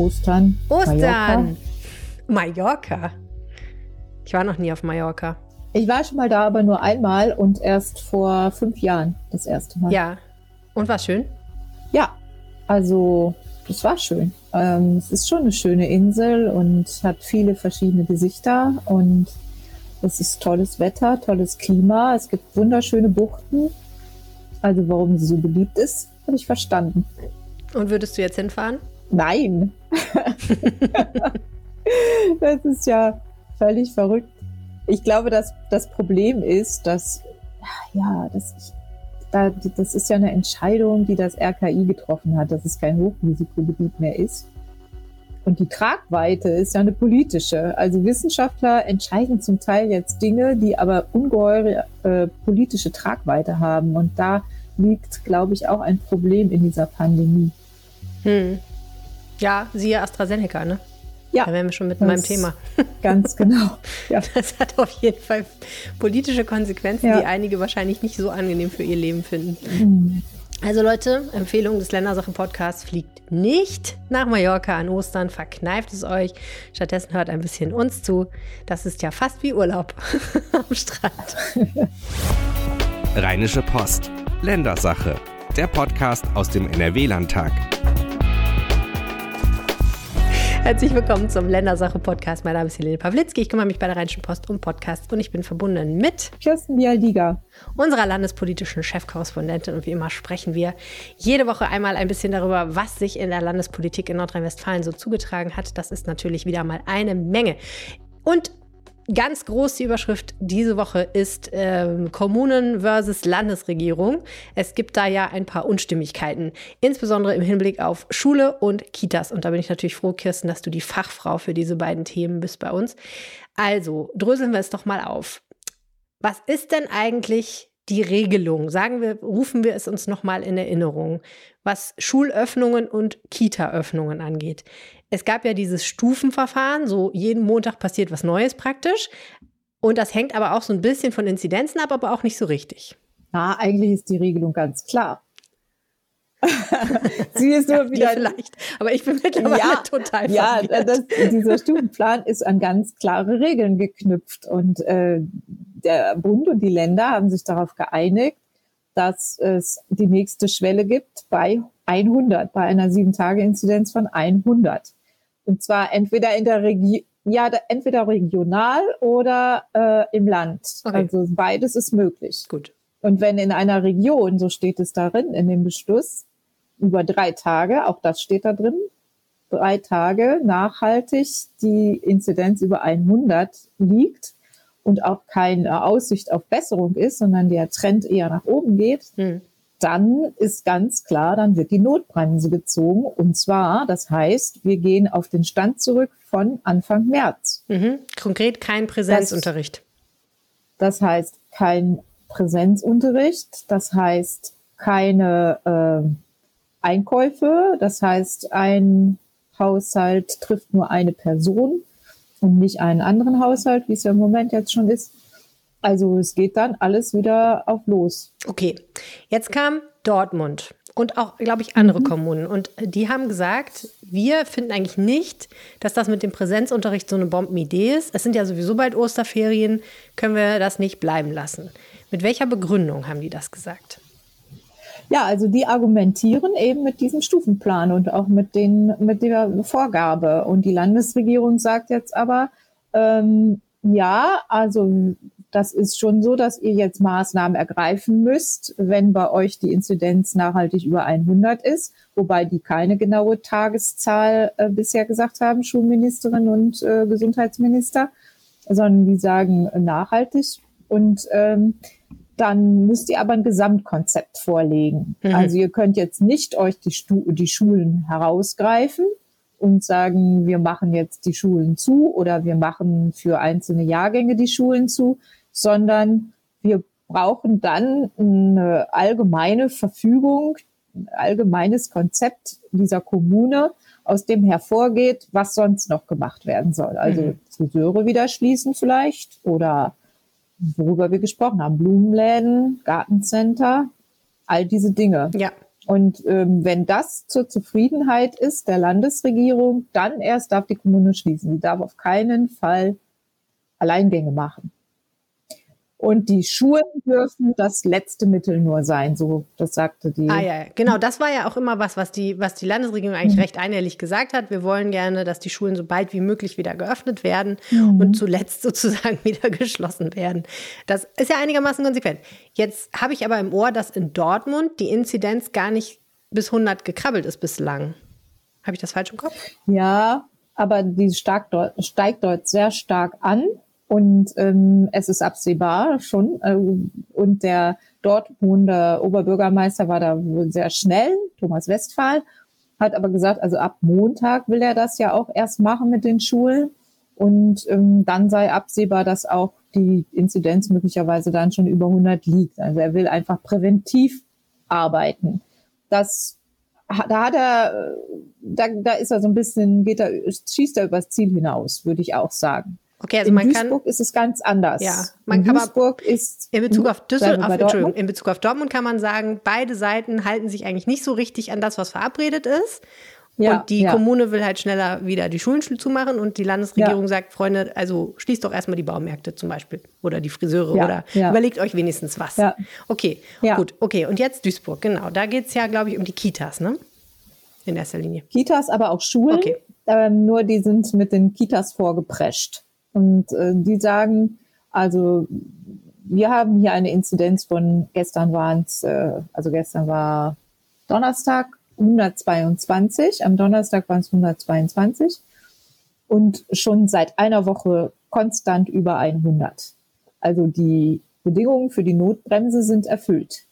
Ostern. Ostern. Mallorca. Mallorca. Ich war noch nie auf Mallorca. Ich war schon mal da, aber nur einmal und erst vor fünf Jahren das erste Mal. Ja. Und war schön? Ja, also es war schön. Ähm, es ist schon eine schöne Insel und hat viele verschiedene Gesichter und es ist tolles Wetter, tolles Klima. Es gibt wunderschöne Buchten. Also warum sie so beliebt ist, habe ich verstanden. Und würdest du jetzt hinfahren? Nein. das ist ja völlig verrückt. Ich glaube, dass das Problem ist, dass ja, dass ich, da, das ist ja eine Entscheidung, die das RKI getroffen hat, dass es kein Hochrisikogebiet mehr ist. Und die Tragweite ist ja eine politische. Also Wissenschaftler entscheiden zum Teil jetzt Dinge, die aber ungeheure äh, politische Tragweite haben. Und da liegt, glaube ich, auch ein Problem in dieser Pandemie. Hm. Ja, siehe AstraZeneca, ne? Ja. Da wären wir schon mit meinem Thema. Ganz genau. Ja. Das hat auf jeden Fall politische Konsequenzen, ja. die einige wahrscheinlich nicht so angenehm für ihr Leben finden. Mhm. Also Leute, Empfehlung des Ländersache-Podcasts, fliegt nicht nach Mallorca an Ostern, verkneift es euch. Stattdessen hört ein bisschen uns zu. Das ist ja fast wie Urlaub am Strand. Rheinische Post, Ländersache, der Podcast aus dem NRW-Landtag. Herzlich willkommen zum Ländersache-Podcast. Mein Name ist Helene Pawlitzki. Ich kümmere mich bei der Rheinischen Post um Podcasts und ich bin verbunden mit Kirsten Bialdiga, unserer landespolitischen Chefkorrespondentin. Und wie immer sprechen wir jede Woche einmal ein bisschen darüber, was sich in der Landespolitik in Nordrhein-Westfalen so zugetragen hat. Das ist natürlich wieder mal eine Menge. Und Ganz groß die Überschrift diese Woche ist ähm, Kommunen versus Landesregierung. Es gibt da ja ein paar Unstimmigkeiten, insbesondere im Hinblick auf Schule und Kitas. Und da bin ich natürlich froh, Kirsten, dass du die Fachfrau für diese beiden Themen bist bei uns. Also, dröseln wir es doch mal auf. Was ist denn eigentlich die Regelung? Sagen wir, rufen wir es uns nochmal in Erinnerung, was Schulöffnungen und Kita-Öffnungen angeht. Es gab ja dieses Stufenverfahren, so jeden Montag passiert was Neues praktisch. Und das hängt aber auch so ein bisschen von Inzidenzen ab, aber auch nicht so richtig. Na, eigentlich ist die Regelung ganz klar. Sie ist nur ja, wieder vielleicht, aber ich bin mittlerweile ja, total Ja, das, dieser Stufenplan ist an ganz klare Regeln geknüpft und äh, der Bund und die Länder haben sich darauf geeinigt, dass es die nächste Schwelle gibt bei 100, bei einer sieben Tage Inzidenz von 100. Und zwar entweder in der Region, ja, entweder regional oder äh, im Land. Okay. Also beides ist möglich. Gut. Und wenn in einer Region, so steht es darin in dem Beschluss, über drei Tage, auch das steht da drin, drei Tage nachhaltig die Inzidenz über 100 liegt und auch keine Aussicht auf Besserung ist, sondern der Trend eher nach oben geht, hm dann ist ganz klar, dann wird die Notbremse gezogen. Und zwar, das heißt, wir gehen auf den Stand zurück von Anfang März. Mhm. Konkret kein Präsenzunterricht. Das, das, heißt kein Präsenzunterricht, das heißt keine äh, Einkäufe, das heißt ein Haushalt trifft nur eine Person und nicht einen anderen Haushalt, wie es ja im Moment jetzt schon ist. Also es geht dann alles wieder auf los. Okay, jetzt kam Dortmund und auch, glaube ich, andere mhm. Kommunen. Und die haben gesagt, wir finden eigentlich nicht, dass das mit dem Präsenzunterricht so eine Bombenidee ist. Es sind ja sowieso bald Osterferien, können wir das nicht bleiben lassen. Mit welcher Begründung haben die das gesagt? Ja, also die argumentieren eben mit diesem Stufenplan und auch mit, den, mit der Vorgabe. Und die Landesregierung sagt jetzt aber, ähm, ja, also das ist schon so, dass ihr jetzt Maßnahmen ergreifen müsst, wenn bei euch die Inzidenz nachhaltig über 100 ist, wobei die keine genaue Tageszahl äh, bisher gesagt haben, Schulministerin und äh, Gesundheitsminister, sondern die sagen äh, nachhaltig. Und ähm, dann müsst ihr aber ein Gesamtkonzept vorlegen. Mhm. Also ihr könnt jetzt nicht euch die, Stu die Schulen herausgreifen und sagen, wir machen jetzt die Schulen zu oder wir machen für einzelne Jahrgänge die Schulen zu, sondern wir brauchen dann eine allgemeine Verfügung, ein allgemeines Konzept dieser Kommune, aus dem hervorgeht, was sonst noch gemacht werden soll. Also mhm. Friseure wieder schließen vielleicht oder worüber wir gesprochen haben, Blumenläden, Gartencenter, all diese Dinge. Ja. Und ähm, wenn das zur Zufriedenheit ist der Landesregierung, dann erst darf die Kommune schließen. Sie darf auf keinen Fall Alleingänge machen. Und die Schulen dürfen das letzte Mittel nur sein, so das sagte die. Ah ja, genau, das war ja auch immer was, was die, was die Landesregierung eigentlich mhm. recht einhellig gesagt hat. Wir wollen gerne, dass die Schulen so bald wie möglich wieder geöffnet werden mhm. und zuletzt sozusagen wieder geschlossen werden. Das ist ja einigermaßen konsequent. Jetzt habe ich aber im Ohr, dass in Dortmund die Inzidenz gar nicht bis 100 gekrabbelt ist bislang. Habe ich das falsch im Kopf? Ja, aber die steigt dort sehr stark an. Und ähm, es ist absehbar schon. Äh, und der dort wohnende Oberbürgermeister war da wohl sehr schnell, Thomas Westphal, hat aber gesagt, also ab Montag will er das ja auch erst machen mit den Schulen. Und ähm, dann sei absehbar, dass auch die Inzidenz möglicherweise dann schon über 100 liegt. Also er will einfach präventiv arbeiten. Das, da hat er, da, da ist er so ein bisschen, geht er, schießt er übers Ziel hinaus, würde ich auch sagen. Okay, also in man Duisburg kann, ist es ganz anders. Ja, man in kann Duisburg ist in Bezug auf Düsseldorf, Entschuldigung, in Bezug auf Dortmund kann man sagen, beide Seiten halten sich eigentlich nicht so richtig an das, was verabredet ist. Ja, und die ja. Kommune will halt schneller wieder die Schulen zumachen und die Landesregierung Ja. sagt, Freunde, also schließt doch erstmal die Baumärkte zum Beispiel oder die Friseure oder überlegt euch wenigstens was. Okay, gut, okay. Und jetzt Duisburg, genau. Da geht es ja, glaube ich, um die Kitas, ne? In erster Linie. Kitas, aber auch Schulen. Okay. Ähm, nur die sind mit den Kitas vorgeprescht. Und äh, die sagen, also wir haben hier eine Inzidenz von gestern waren es, äh, also gestern war Donnerstag 122, am Donnerstag waren es 122 und schon seit einer Woche konstant über 100. Also die Bedingungen für die Notbremse sind erfüllt.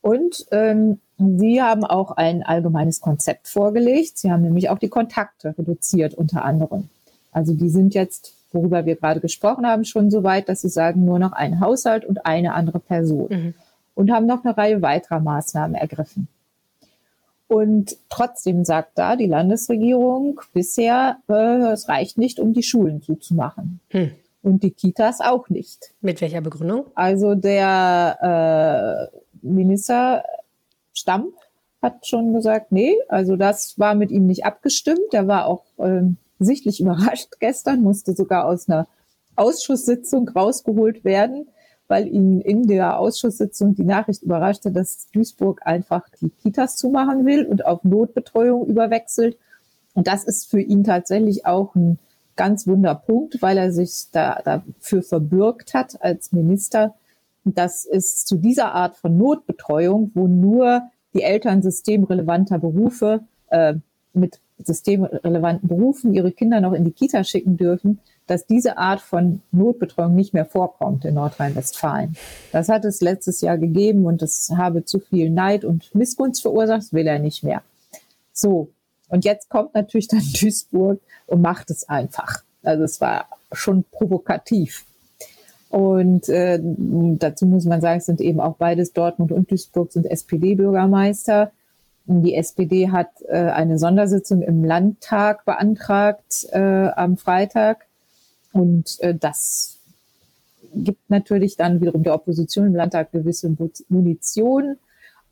Und ähm, Sie haben auch ein allgemeines Konzept vorgelegt. Sie haben nämlich auch die Kontakte reduziert unter anderem. Also die sind jetzt, worüber wir gerade gesprochen haben, schon so weit, dass sie sagen, nur noch ein Haushalt und eine andere Person. Mhm. Und haben noch eine Reihe weiterer Maßnahmen ergriffen. Und trotzdem sagt da die Landesregierung bisher, äh, es reicht nicht, um die Schulen zuzumachen. Hm. Und die Kitas auch nicht. Mit welcher Begründung? Also der äh, Minister Stamm hat schon gesagt, nee, also das war mit ihm nicht abgestimmt. Der war auch ähm, sichtlich überrascht gestern, musste sogar aus einer Ausschusssitzung rausgeholt werden, weil ihn in der Ausschusssitzung die Nachricht überraschte, dass Duisburg einfach die Kitas zumachen will und auf Notbetreuung überwechselt. Und das ist für ihn tatsächlich auch ein ganz wunder Punkt, weil er sich da, dafür verbürgt hat als Minister, dass es zu dieser Art von Notbetreuung, wo nur die Eltern systemrelevanter Berufe äh, mit systemrelevanten Berufen ihre Kinder noch in die Kita schicken dürfen, dass diese Art von Notbetreuung nicht mehr vorkommt in Nordrhein-Westfalen. Das hat es letztes Jahr gegeben und es habe zu viel Neid und Missgunst verursacht, das will er nicht mehr. So, und jetzt kommt natürlich dann Duisburg und macht es einfach. Also es war schon provokativ. Und äh, dazu muss man sagen, es sind eben auch beides Dortmund und Duisburg sind SPD-Bürgermeister. Die SPD hat äh, eine Sondersitzung im Landtag beantragt äh, am Freitag. Und äh, das gibt natürlich dann wiederum der Opposition im Landtag gewisse Munition.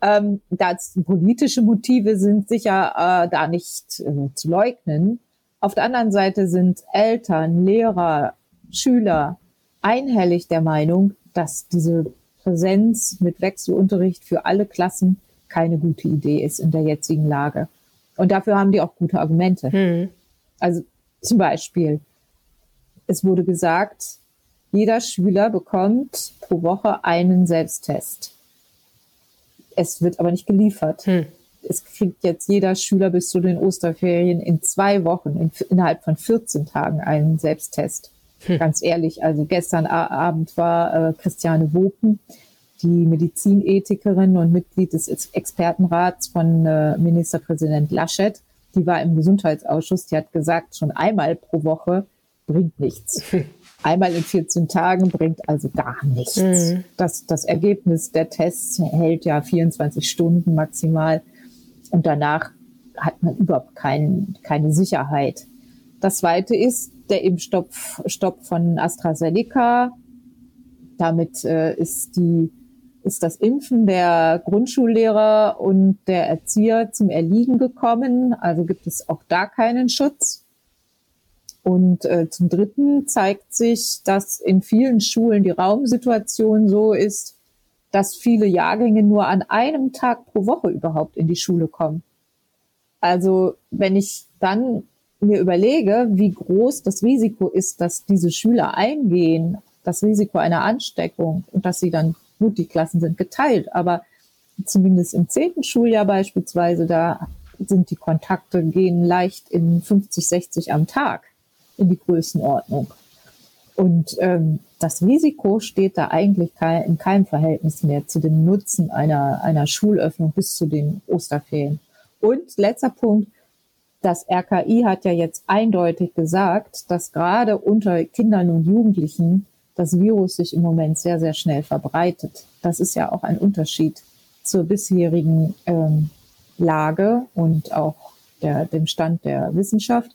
Ähm, das politische Motive sind sicher äh, da nicht äh, zu leugnen. Auf der anderen Seite sind Eltern, Lehrer, Schüler einhellig der Meinung, dass diese Präsenz mit Wechselunterricht für alle Klassen keine gute Idee ist in der jetzigen Lage. Und dafür haben die auch gute Argumente. Hm. Also zum Beispiel, es wurde gesagt, jeder Schüler bekommt pro Woche einen Selbsttest. Es wird aber nicht geliefert. Hm. Es kriegt jetzt jeder Schüler bis zu den Osterferien in zwei Wochen, in, innerhalb von 14 Tagen einen Selbsttest. Hm. Ganz ehrlich, also gestern Abend war äh, Christiane Wopen, die Medizinethikerin und Mitglied des Ex- Expertenrats von äh, Ministerpräsident Laschet. Die war im Gesundheitsausschuss, die hat gesagt, schon einmal pro Woche bringt nichts. Einmal in 14 Tagen bringt also gar nichts. Mhm. Das, das Ergebnis der Tests hält ja 24 Stunden maximal und danach hat man überhaupt kein, keine Sicherheit. Das zweite ist der Impfstopp Stopp von AstraZeneca. Damit äh, ist die ist das Impfen der Grundschullehrer und der Erzieher zum Erliegen gekommen. Also gibt es auch da keinen Schutz. Und äh, zum Dritten zeigt sich, dass in vielen Schulen die Raumsituation so ist, dass viele Jahrgänge nur an einem Tag pro Woche überhaupt in die Schule kommen. Also wenn ich dann mir überlege, wie groß das Risiko ist, dass diese Schüler eingehen, das Risiko einer Ansteckung und dass sie dann, gut, die Klassen sind geteilt, aber zumindest im zehnten Schuljahr beispielsweise, da sind die Kontakte gehen leicht in 50, 60 am Tag in die Größenordnung. Und ähm, das Risiko steht da eigentlich in keinem Verhältnis mehr zu dem Nutzen einer, einer Schulöffnung bis zu den Osterferien. Und letzter Punkt, das RKI hat ja jetzt eindeutig gesagt, dass gerade unter Kindern und Jugendlichen das Virus sich im Moment sehr, sehr schnell verbreitet. Das ist ja auch ein Unterschied zur bisherigen ähm, Lage und auch der, dem Stand der Wissenschaft.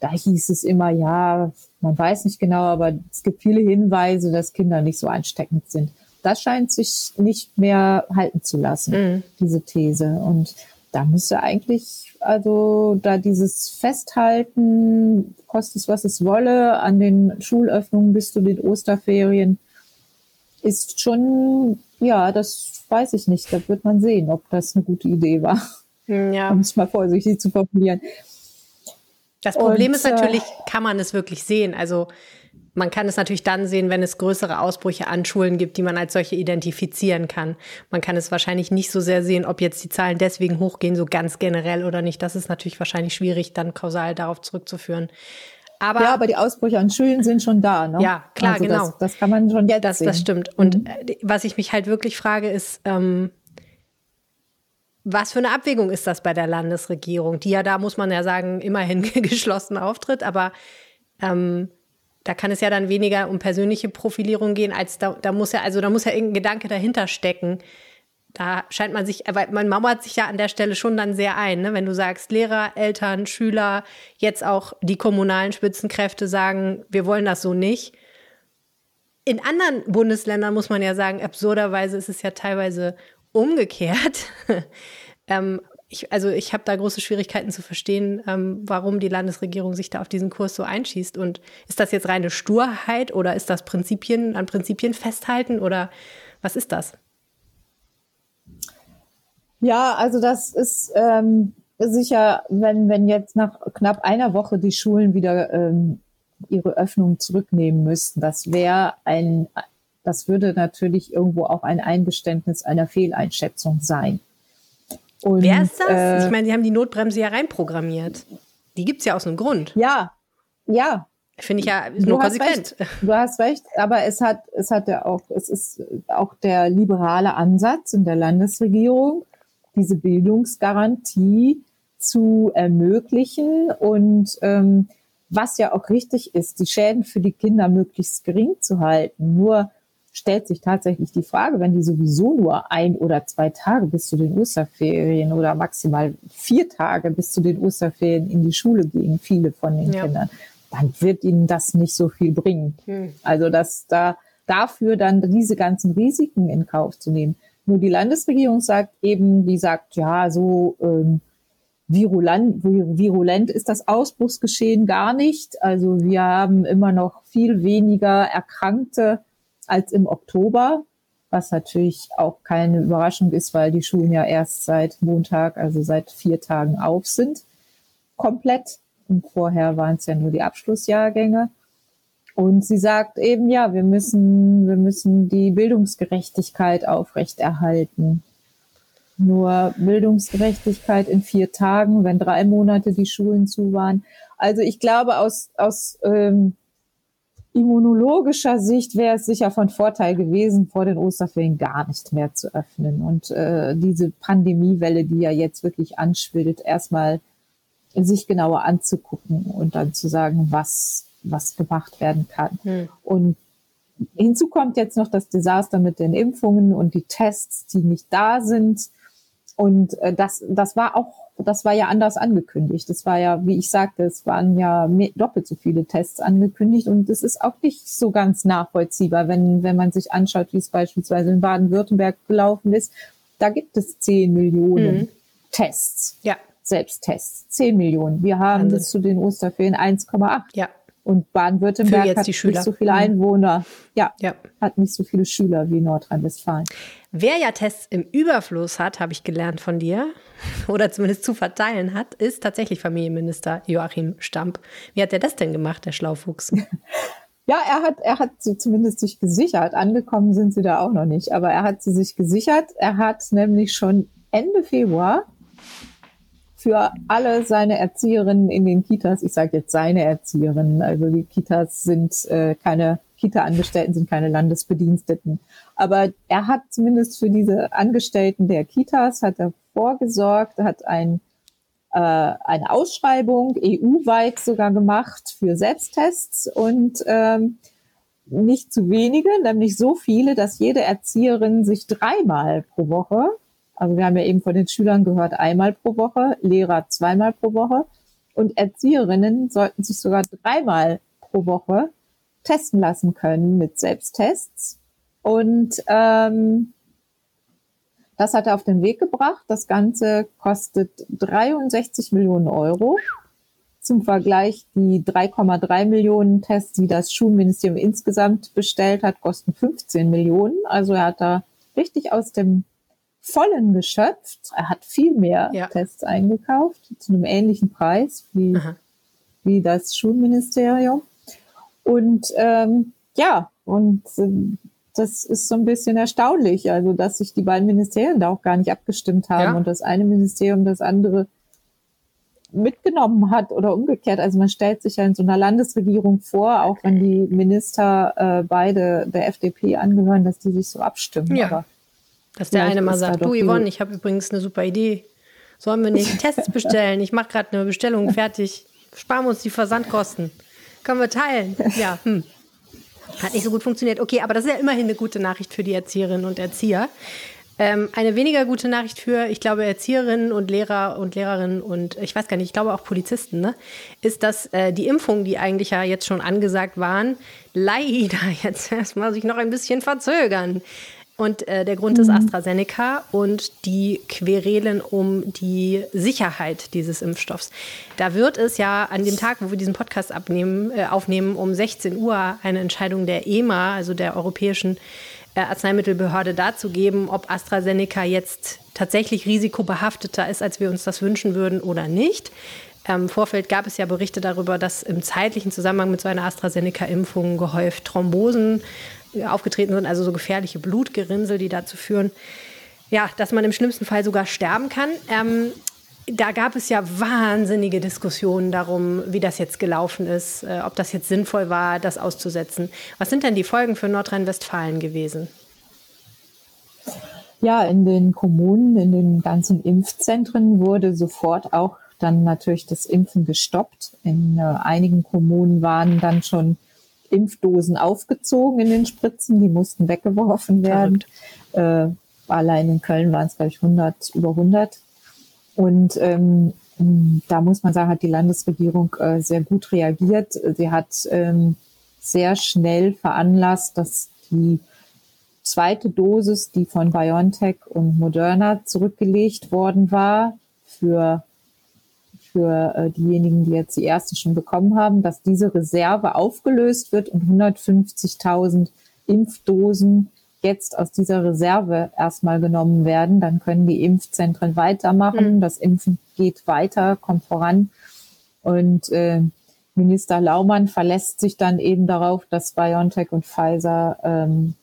Da hieß es immer, ja, man weiß nicht genau, aber es gibt viele Hinweise, dass Kinder nicht so ansteckend sind. Das scheint sich nicht mehr halten zu lassen, mhm. diese These. Und da müsste eigentlich also da dieses Festhalten, kostet es was es wolle, an den Schulöffnungen bis zu den Osterferien, ist schon, ja, das weiß ich nicht. Da wird man sehen, ob das eine gute Idee war. Ja. Um es mal vorsichtig zu formulieren. Das Problem Und, ist natürlich, äh, kann man es wirklich sehen? Also man kann es natürlich dann sehen, wenn es größere Ausbrüche an Schulen gibt, die man als solche identifizieren kann. Man kann es wahrscheinlich nicht so sehr sehen, ob jetzt die Zahlen deswegen hochgehen, so ganz generell oder nicht. Das ist natürlich wahrscheinlich schwierig, dann kausal darauf zurückzuführen. Aber, ja, aber die Ausbrüche an Schulen sind schon da. Ne? Ja, klar, also genau. Das, das, kann man schon jetzt das, sehen. Das stimmt. Und mhm. Äh, was ich mich halt wirklich frage, ist, ähm, was für eine Abwägung ist das bei der Landesregierung, die ja da, muss man ja sagen, immerhin geschlossen auftritt, aber ähm, da kann es ja dann weniger um persönliche Profilierung gehen, als da, da muss ja, also da muss ja irgendein Gedanke dahinter stecken. Da scheint man sich, weil man mauert sich ja an der Stelle schon dann sehr ein, ne? wenn du sagst, Lehrer, Eltern, Schüler, jetzt auch die kommunalen Spitzenkräfte sagen, wir wollen das so nicht. In anderen Bundesländern muss man ja sagen, absurderweise ist es ja teilweise umgekehrt. ähm, ich, also ich habe da große Schwierigkeiten zu verstehen, ähm, warum die Landesregierung sich da auf diesen Kurs so einschießt. Und ist das jetzt reine Sturheit oder ist das Prinzipien an Prinzipien festhalten oder was ist das? Ja, also das ist ähm, sicher, wenn, wenn jetzt nach knapp einer Woche die Schulen wieder ähm, ihre Öffnung zurücknehmen müssten, das wäre ein, das würde natürlich irgendwo auch ein Eingeständnis einer Fehleinschätzung sein. Und, Wer ist das? Äh, ich meine, die haben die Notbremse ja reinprogrammiert. Die gibt es ja aus einem Grund. Ja, ja. Finde ich ja nur konsequent. Recht. Du hast recht, aber es hat, es hat ja auch, es ist auch der liberale Ansatz in der Landesregierung, diese Bildungsgarantie zu ermöglichen und ähm, was ja auch richtig ist, die Schäden für die Kinder möglichst gering zu halten. Nur stellt sich tatsächlich die Frage, wenn die sowieso nur ein oder zwei Tage bis zu den Osterferien oder maximal vier Tage bis zu den Osterferien in die Schule gehen, viele von den ja. Kindern, dann wird ihnen das nicht so viel bringen. Hm. Also dass da dafür dann diese ganzen Risiken in Kauf zu nehmen. Nur die Landesregierung sagt eben, die sagt, ja, so ähm, virulent, virulent ist das Ausbruchsgeschehen gar nicht. Also wir haben immer noch viel weniger Erkrankte als im Oktober, was natürlich auch keine Überraschung ist, weil die Schulen ja erst seit Montag, also seit vier Tagen auf sind, komplett. Und vorher waren es ja nur die Abschlussjahrgänge. Und sie sagt eben, ja, wir müssen, wir müssen die Bildungsgerechtigkeit aufrechterhalten. Nur Bildungsgerechtigkeit in vier Tagen, wenn drei Monate die Schulen zu waren. Also ich glaube, aus, aus ähm, immunologischer Sicht wäre es sicher von Vorteil gewesen, vor den Osterferien gar nicht mehr zu öffnen und äh, diese Pandemiewelle, die ja jetzt wirklich anschwillt, erstmal sich genauer anzugucken und dann zu sagen, was, was gemacht werden kann. Hm. Und hinzu kommt jetzt noch das Desaster mit den Impfungen und die Tests, die nicht da sind. Und äh, das, das war auch, das war ja anders angekündigt. Das war ja, wie ich sagte, es waren ja mehr, doppelt so viele Tests angekündigt und es ist auch nicht so ganz nachvollziehbar, wenn, wenn man sich anschaut, wie es beispielsweise in Baden-Württemberg gelaufen ist. Da gibt es 10 Millionen mhm. Tests. Ja. Selbsttests. 10 Millionen. Wir haben bis zu den Osterferien 1,8. Ja. Und Baden-Württemberg hat nicht so viele mhm. Einwohner. Ja, ja, hat nicht so viele Schüler wie Nordrhein-Westfalen. Wer ja Tests im Überfluss hat, habe ich gelernt von dir, oder zumindest zu verteilen hat, ist tatsächlich Familienminister Joachim Stamp. Wie hat er das denn gemacht, der Schlaufuchs? Ja, er hat, er hat sie zumindest sich gesichert. Angekommen sind sie da auch noch nicht, aber er hat sie sich gesichert. Er hat nämlich schon Ende Februar für alle seine Erzieherinnen in den Kitas, ich sage jetzt seine Erzieherinnen, also die Kitas sind äh, keine Kita-Angestellten, sind keine Landesbediensteten. Aber er hat zumindest für diese Angestellten der Kitas, hat er vorgesorgt, hat ein, äh, eine Ausschreibung EU-weit sogar gemacht für Selbsttests und ähm, nicht zu wenige, nämlich so viele, dass jede Erzieherin sich dreimal pro Woche also wir haben ja eben von den Schülern gehört, einmal pro Woche, Lehrer zweimal pro Woche und Erzieherinnen sollten sich sogar dreimal pro Woche testen lassen können mit Selbsttests. Und ähm, das hat er auf den Weg gebracht. Das Ganze kostet 63 Millionen Euro. Zum Vergleich, die 3,3 Millionen Tests, die das Schulministerium insgesamt bestellt hat, kosten 15 Millionen. Also er hat da richtig aus dem Vollen geschöpft. Er hat viel mehr ja. Tests eingekauft, zu einem ähnlichen Preis wie, wie das Schulministerium. Und ähm, ja, und äh, das ist so ein bisschen erstaunlich, also dass sich die beiden Ministerien da auch gar nicht abgestimmt haben ja. und das eine Ministerium das andere mitgenommen hat oder umgekehrt. Also man stellt sich ja in so einer Landesregierung vor, auch wenn die Minister äh, beide der FDP angehören, dass die sich so abstimmen. Ja. Aber dass der eine mal sagt, du Yvonne, ich habe übrigens eine super Idee. Sollen wir nicht Tests bestellen? Ich mache gerade eine Bestellung fertig. Sparen wir uns die Versandkosten. Können wir teilen? Ja, hm. Hat nicht so gut funktioniert. Okay, aber das ist ja immerhin eine gute Nachricht für die Erzieherinnen und Erzieher. Ähm, eine weniger gute Nachricht für, ich glaube, Erzieherinnen und Lehrer und Lehrerinnen und ich weiß gar nicht, ich glaube auch Polizisten, ne, ist, dass äh, die Impfungen, die eigentlich ja jetzt schon angesagt waren, leider jetzt erstmal sich noch ein bisschen verzögern. Und äh, der Grund ist mhm. AstraZeneca und die Querelen um die Sicherheit dieses Impfstoffs. Da wird es ja an dem Tag, wo wir diesen Podcast abnehmen, äh, aufnehmen, um 16 Uhr eine Entscheidung der EMA, also der Europäischen äh, Arzneimittelbehörde, dazu geben, ob AstraZeneca jetzt tatsächlich risikobehafteter ist, als wir uns das wünschen würden oder nicht. Im Vorfeld gab es ja Berichte darüber, dass im zeitlichen Zusammenhang mit so einer AstraZeneca-Impfung gehäuft Thrombosen aufgetreten sind, also so gefährliche Blutgerinnsel, die dazu führen, ja, dass man im schlimmsten Fall sogar sterben kann. Ähm, da gab es ja wahnsinnige Diskussionen darum, wie das jetzt gelaufen ist, äh, ob das jetzt sinnvoll war, das auszusetzen. Was sind denn die Folgen für Nordrhein-Westfalen gewesen? Ja, in den Kommunen, in den ganzen Impfzentren wurde sofort auch dann natürlich das Impfen gestoppt. In äh, einigen Kommunen waren dann schon Impfdosen aufgezogen in den Spritzen, die mussten weggeworfen werden. Äh, allein in Köln waren es, glaube ich, 100, über 100. Und ähm, da muss man sagen, hat die Landesregierung äh, sehr gut reagiert. Sie hat ähm, sehr schnell veranlasst, dass die zweite Dosis, die von BioNTech und Moderna zurückgelegt worden war, für für äh, diejenigen, die jetzt die erste schon bekommen haben, dass diese Reserve aufgelöst wird und 150.000 Impfdosen jetzt aus dieser Reserve erstmal genommen werden. Dann können die Impfzentren weitermachen. Mhm. Das Impfen geht weiter, kommt voran. Und äh, Minister Laumann verlässt sich dann eben darauf, dass BioNTech und Pfizer ähm,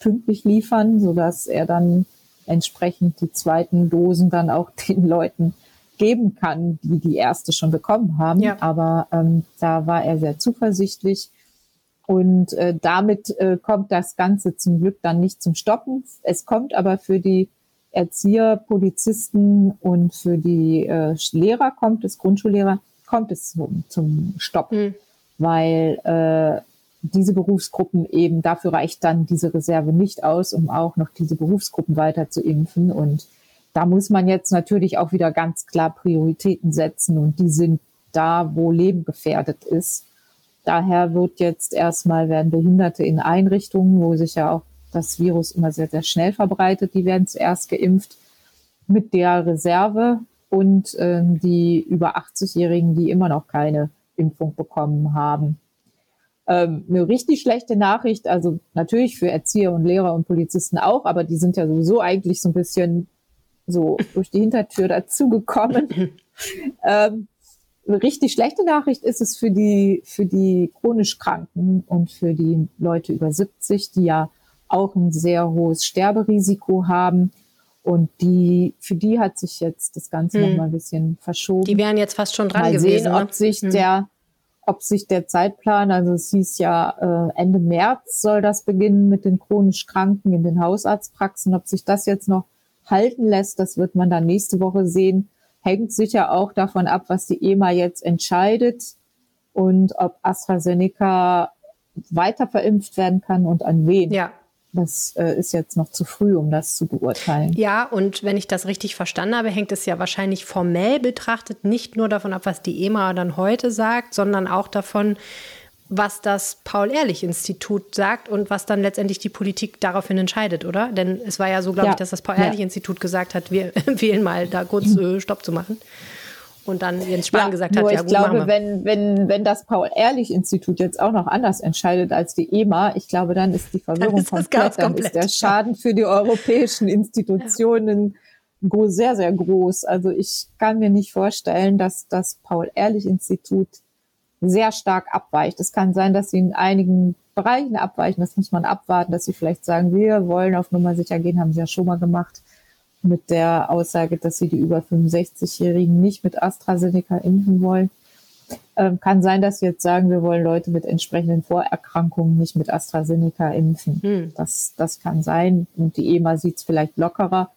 pünktlich liefern, sodass er dann entsprechend die zweiten Dosen dann auch den Leuten geben kann, die die erste schon bekommen haben. Ja. Aber ähm, da war er sehr zuversichtlich. Und äh, damit äh, kommt das Ganze zum Glück dann nicht zum Stoppen. Es kommt aber für die Erzieher, Polizisten und für die äh, Lehrer kommt es, Grundschullehrer, kommt es zum, zum Stopp, mhm. weil äh, diese Berufsgruppen eben, dafür reicht dann diese Reserve nicht aus, um auch noch diese Berufsgruppen weiter zu impfen. Und da muss man jetzt natürlich auch wieder ganz klar Prioritäten setzen und die sind da, wo Leben gefährdet ist. Daher wird jetzt erstmal werden Behinderte in Einrichtungen, wo sich ja auch das Virus immer sehr, sehr schnell verbreitet, die werden zuerst geimpft mit der Reserve und ähm, die über 80-Jährigen, die immer noch keine Impfung bekommen haben. Ähm, eine richtig schlechte Nachricht, also natürlich für Erzieher und Lehrer und Polizisten auch, aber die sind ja sowieso eigentlich so ein bisschen so durch die Hintertür dazugekommen. ähm, eine richtig schlechte Nachricht ist es für die, für die chronisch Kranken und für die Leute über 70, die ja auch ein sehr hohes Sterberisiko haben. Und die, für die hat sich jetzt das Ganze hm. noch mal ein bisschen verschoben. Die wären jetzt fast schon dran mal gewesen. Sehen, ne? ob sich hm. der, ob sich der Zeitplan, also es hieß ja, äh, Ende März soll das beginnen mit den chronisch Kranken in den Hausarztpraxen, ob sich das jetzt noch halten lässt, das wird man dann nächste Woche sehen. Hängt sicher auch davon ab, was die EMA jetzt entscheidet und ob AstraZeneca weiter verimpft werden kann und an wen. Ja. Das äh, ist jetzt noch zu früh, um das zu beurteilen. Ja, und wenn ich das richtig verstanden habe, hängt es ja wahrscheinlich formell betrachtet nicht nur davon ab, was die EMA dann heute sagt, sondern auch davon, was das Paul-Ehrlich-Institut sagt und was dann letztendlich die Politik daraufhin entscheidet, oder? Denn es war ja so, glaube ja. ich, dass das Paul-Ehrlich-Institut ja. gesagt hat, wir empfehlen mal, da kurz äh, Stopp zu machen. Und dann Jens Spahn ja, gesagt hat, ja, ich gut, glaube, wenn, wenn, wenn das Paul-Ehrlich-Institut jetzt auch noch anders entscheidet als die EMA, ich glaube, dann ist die Verwirrung ist komplett, dann ist der Schaden für die europäischen Institutionen sehr, sehr groß. Also ich kann mir nicht vorstellen, dass das Paul-Ehrlich-Institut sehr stark abweicht. Es kann sein, dass sie in einigen Bereichen abweichen. Das muss man abwarten, dass sie vielleicht sagen, wir wollen auf Nummer sicher gehen, haben sie ja schon mal gemacht mit der Aussage, dass sie die über 65-Jährigen nicht mit AstraZeneca impfen wollen. Ähm, kann sein, dass sie jetzt sagen, wir wollen Leute mit entsprechenden Vorerkrankungen nicht mit AstraZeneca impfen. Hm. Das, das kann sein. Und die EMA sieht es vielleicht lockerer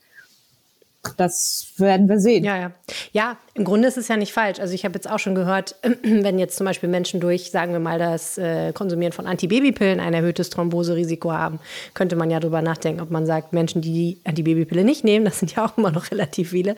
das werden wir sehen. Ja, ja. Ja, im Grunde ist es ja nicht falsch. Also ich habe jetzt auch schon gehört, wenn jetzt zum Beispiel Menschen durch, sagen wir mal, das äh, Konsumieren von Antibabypillen ein erhöhtes Thromboserisiko haben, könnte man ja darüber nachdenken, ob man sagt, Menschen, die die Antibabypille nicht nehmen, das sind ja auch immer noch relativ viele,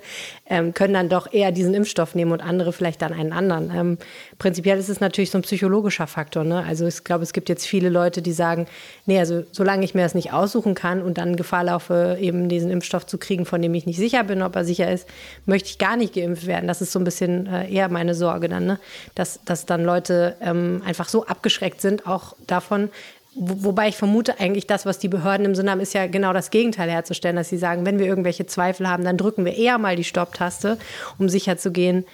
ähm, können dann doch eher diesen Impfstoff nehmen und andere vielleicht dann einen anderen. Ähm, prinzipiell ist es natürlich so ein psychologischer Faktor. Ne? Also ich glaube, es gibt jetzt viele Leute, die sagen, nee, also solange ich mir das nicht aussuchen kann und dann Gefahr laufe, eben diesen Impfstoff zu kriegen, von dem ich nicht sicher bin, ob er sicher ist, möchte ich gar nicht geimpft werden. Das ist so ein bisschen äh, eher meine Sorge dann, ne? dass, dass dann Leute ähm, einfach so abgeschreckt sind, auch davon, wobei ich vermute, eigentlich das, was die Behörden im Sinne haben, ist ja genau das Gegenteil herzustellen, dass sie sagen, wenn wir irgendwelche Zweifel haben, dann drücken wir eher mal die Stopptaste, um sicherzugehen,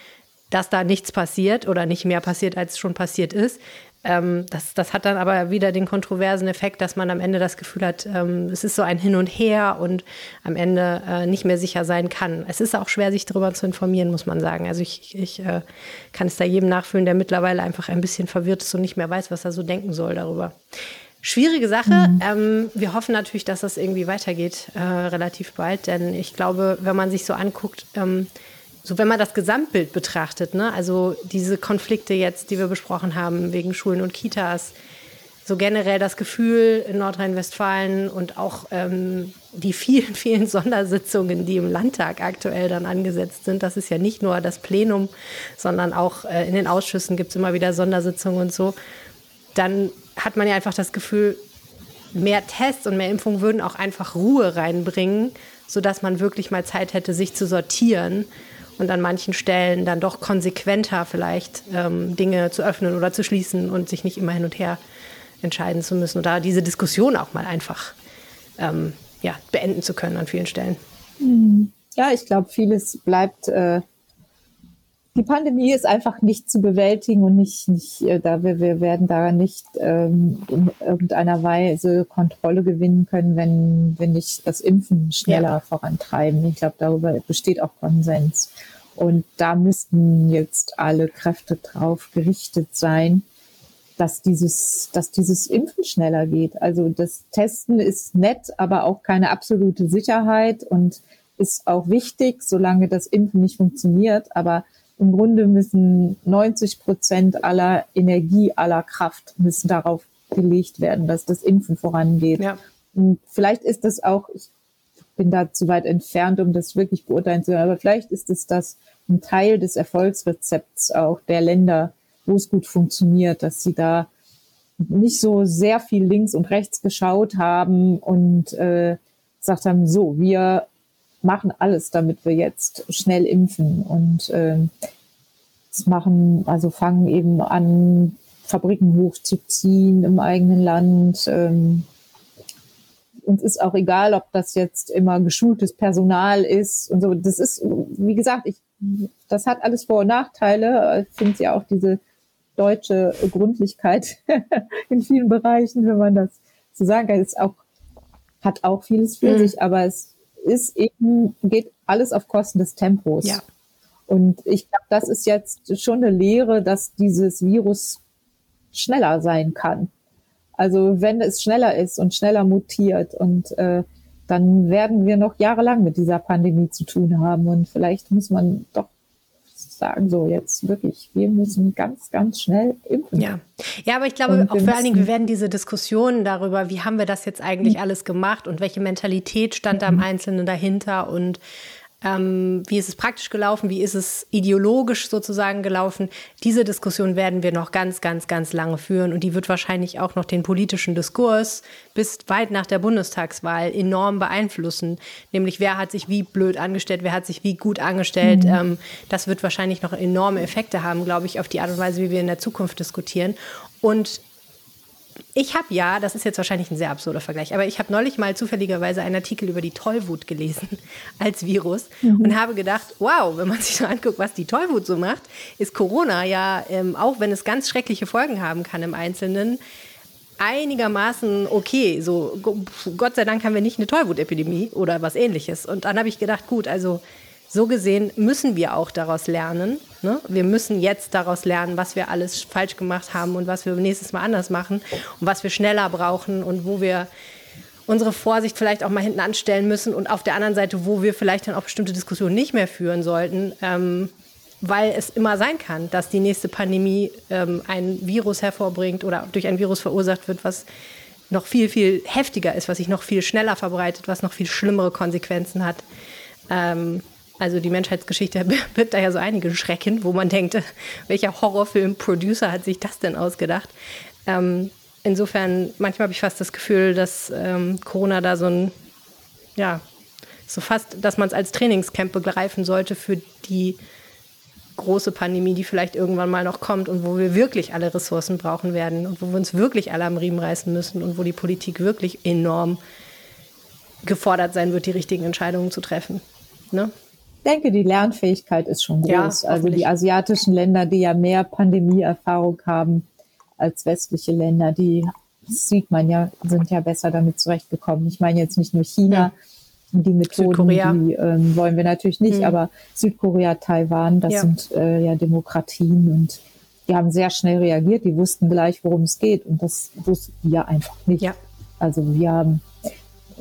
dass da nichts passiert oder nicht mehr passiert, als schon passiert ist. Ähm, das, das hat dann aber wieder den kontroversen Effekt, dass man am Ende das Gefühl hat, ähm, es ist so ein Hin und Her und am Ende äh, nicht mehr sicher sein kann. Es ist auch schwer, sich darüber zu informieren, muss man sagen. Also ich, ich äh, kann es da jedem nachfühlen, der mittlerweile einfach ein bisschen verwirrt ist und nicht mehr weiß, was er so denken soll darüber. Schwierige Sache. Mhm. Ähm, wir hoffen natürlich, dass das irgendwie weitergeht, äh, relativ bald, denn ich glaube, wenn man sich so anguckt, ähm, so wenn man das Gesamtbild betrachtet, ne, also diese Konflikte jetzt, die wir besprochen haben, wegen Schulen und Kitas, so generell das Gefühl in Nordrhein-Westfalen und auch ähm, die vielen, vielen Sondersitzungen, die im Landtag aktuell dann angesetzt sind. Das ist ja nicht nur das Plenum, sondern auch äh, in den Ausschüssen gibt es immer wieder Sondersitzungen und so. Dann hat man ja einfach das Gefühl, mehr Tests und mehr Impfungen würden auch einfach Ruhe reinbringen, sodass man wirklich mal Zeit hätte, sich zu sortieren und an manchen Stellen dann doch konsequenter vielleicht ähm, Dinge zu öffnen oder zu schließen und sich nicht immer hin und her entscheiden zu müssen oder diese Diskussion auch mal einfach ähm, ja, beenden zu können an vielen Stellen. Mhm. Ja, ich glaube, vieles bleibt. Äh, die Pandemie ist einfach nicht zu bewältigen und nicht, nicht äh, da wir, wir werden daran nicht ähm, in irgendeiner Weise Kontrolle gewinnen können, wenn wenn nicht das Impfen schneller ja. vorantreiben. Ich glaube, darüber besteht auch Konsens. Und da müssten jetzt alle Kräfte drauf gerichtet sein, dass dieses, dass dieses Impfen schneller geht. Also das Testen ist nett, aber auch keine absolute Sicherheit und ist auch wichtig, solange das Impfen nicht funktioniert. Aber im Grunde müssen 90 Prozent aller Energie, aller Kraft müssen darauf gelegt werden, dass das Impfen vorangeht. Ja. Und vielleicht ist das auch, ich bin da zu weit entfernt, um das wirklich beurteilen zu können. Aber vielleicht ist es das ein Teil des Erfolgsrezepts auch der Länder, wo es gut funktioniert, dass sie da nicht so sehr viel links und rechts geschaut haben und äh, gesagt haben, so, wir machen alles, damit wir jetzt schnell impfen und äh, machen, also fangen eben an, Fabriken hochzuziehen im eigenen Land. Ähm, uns ist auch egal, ob das jetzt immer geschultes Personal ist und so. Das ist, wie gesagt, ich, das hat alles Vor- und Nachteile. Ich finde ja auch diese deutsche Gründlichkeit in vielen Bereichen, wenn man das so sagen kann, ist auch, hat auch vieles für mhm. sich, aber es ist eben, geht alles auf Kosten des Tempos. Ja. Und ich glaube, das ist jetzt schon eine Lehre, dass dieses Virus schneller sein kann. Also wenn es schneller ist und schneller mutiert und äh, dann werden wir noch jahrelang mit dieser Pandemie zu tun haben. Und vielleicht muss man doch sagen, so jetzt wirklich, wir müssen ganz, ganz schnell impfen. Ja, ja aber ich glaube auch vor allen Dingen, wir werden diese Diskussionen darüber, wie haben wir das jetzt eigentlich alles gemacht und welche Mentalität stand da im mhm. Einzelnen dahinter und ähm, wie ist es praktisch gelaufen? Wie ist es ideologisch sozusagen gelaufen? Diese Diskussion werden wir noch ganz, ganz, ganz lange führen und die wird wahrscheinlich auch noch den politischen Diskurs bis weit nach der Bundestagswahl enorm beeinflussen. Nämlich, wer hat sich wie blöd angestellt, wer hat sich wie gut angestellt. Mhm. Ähm, das wird wahrscheinlich noch enorme Effekte haben, glaube ich, auf die Art und Weise, wie wir in der Zukunft diskutieren. Und ich habe ja, das ist jetzt wahrscheinlich ein sehr absurder Vergleich, aber ich habe neulich mal zufälligerweise einen Artikel über die Tollwut gelesen als Virus mhm. und habe gedacht, wow, wenn man sich so anguckt, was die Tollwut so macht, ist Corona ja, ähm, auch wenn es ganz schreckliche Folgen haben kann im Einzelnen, einigermaßen okay. So, Gott sei Dank haben wir nicht eine Tollwutepidemie oder was ähnliches. Und dann habe ich gedacht, gut, also so gesehen müssen wir auch daraus lernen. Ne? Wir müssen jetzt daraus lernen, was wir alles falsch gemacht haben und was wir nächstes Mal anders machen und was wir schneller brauchen und wo wir unsere Vorsicht vielleicht auch mal hinten anstellen müssen und auf der anderen Seite, wo wir vielleicht dann auch bestimmte Diskussionen nicht mehr führen sollten, ähm, weil es immer sein kann, dass die nächste Pandemie ähm, ein Virus hervorbringt oder durch ein Virus verursacht wird, was noch viel, viel heftiger ist, was sich noch viel schneller verbreitet, was noch viel schlimmere Konsequenzen hat. Ähm, also die Menschheitsgeschichte birgt da ja so einige Schrecken, wo man denkt, welcher Horrorfilm-Producer hat sich das denn ausgedacht? Ähm, insofern, manchmal habe ich fast das Gefühl, dass ähm, Corona da so ein, ja, so fast, dass man es als Trainingscamp begreifen sollte für die große Pandemie, die vielleicht irgendwann mal noch kommt und wo wir wirklich alle Ressourcen brauchen werden und wo wir uns wirklich alle am Riemen reißen müssen und wo die Politik wirklich enorm gefordert sein wird, die richtigen Entscheidungen zu treffen. Ne? Denke, die Lernfähigkeit ist schon groß. Ja, also die asiatischen Länder, die ja mehr Pandemieerfahrung haben als westliche Länder, die sieht man ja, sind ja besser damit zurechtgekommen. Ich meine jetzt nicht nur China, mhm. die Methoden, die ähm, wollen wir natürlich nicht, mhm. aber Südkorea, Taiwan, das ja. sind äh, ja Demokratien und die haben sehr schnell reagiert, die wussten gleich, worum es geht und das wussten wir einfach nicht. Ja. Also wir haben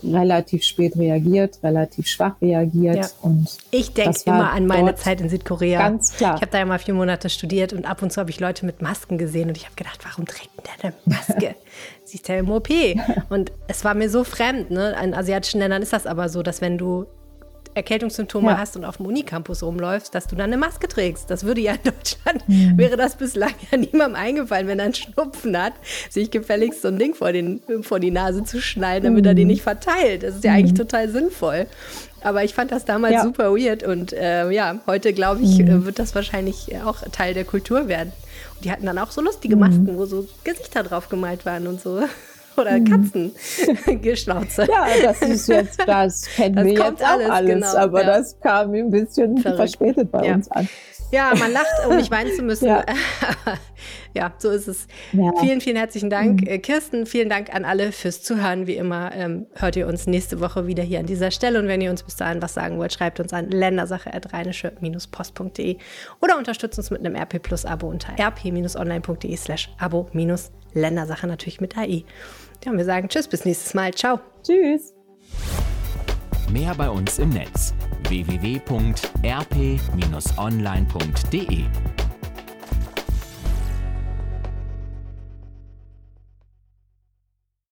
relativ spät reagiert, relativ schwach reagiert. Ja. Und ich denke immer an meine Zeit in Südkorea. Ganz klar. Ich habe da ja mal vier Monate studiert und ab und zu habe ich Leute mit Masken gesehen und ich habe gedacht, warum trägt der eine Maske? Sie ist ja im OP. Und es war mir so fremd. Ne? In asiatischen Ländern ist das aber so, dass wenn du Erkältungssymptome ja. hast und auf dem Unicampus rumläufst, dass du dann eine Maske trägst. Das würde ja in Deutschland, mhm. wäre das bislang ja niemandem eingefallen, wenn er einen Schnupfen hat, sich gefälligst so ein Ding vor, den, vor die Nase zu schnallen, damit mhm. er den nicht verteilt. Das ist ja mhm. eigentlich total sinnvoll. Aber ich fand das damals ja. super weird und äh, ja, heute glaube ich, mhm. wird das wahrscheinlich auch Teil der Kultur werden. Und die hatten dann auch so lustige mhm. Masken, wo so Gesichter drauf gemalt waren und so oder mhm. Katzengeschnauze. ja, das ist jetzt, das kennen das wir jetzt auch alles, alles genau, aber ja. das kam ein bisschen Verrückt. verspätet bei ja. uns an. Ja, man lacht, um nicht weinen zu müssen. Ja, ja so ist es. Ja. Vielen, vielen herzlichen Dank, mhm. Äh, Kirsten. Vielen Dank an alle fürs Zuhören. Wie immer ähm, hört ihr uns nächste Woche wieder hier an dieser Stelle. Und wenn ihr uns bis dahin was sagen wollt, schreibt uns an ländersache.rheinische-post.de oder unterstützt uns mit einem RP Plus Abo unter rp-online.de slash abo-ländersache natürlich mit AI. Ja, und wir sagen Tschüss, bis nächstes Mal. Ciao. Tschüss. Mehr bei uns im Netz www.rp-online.de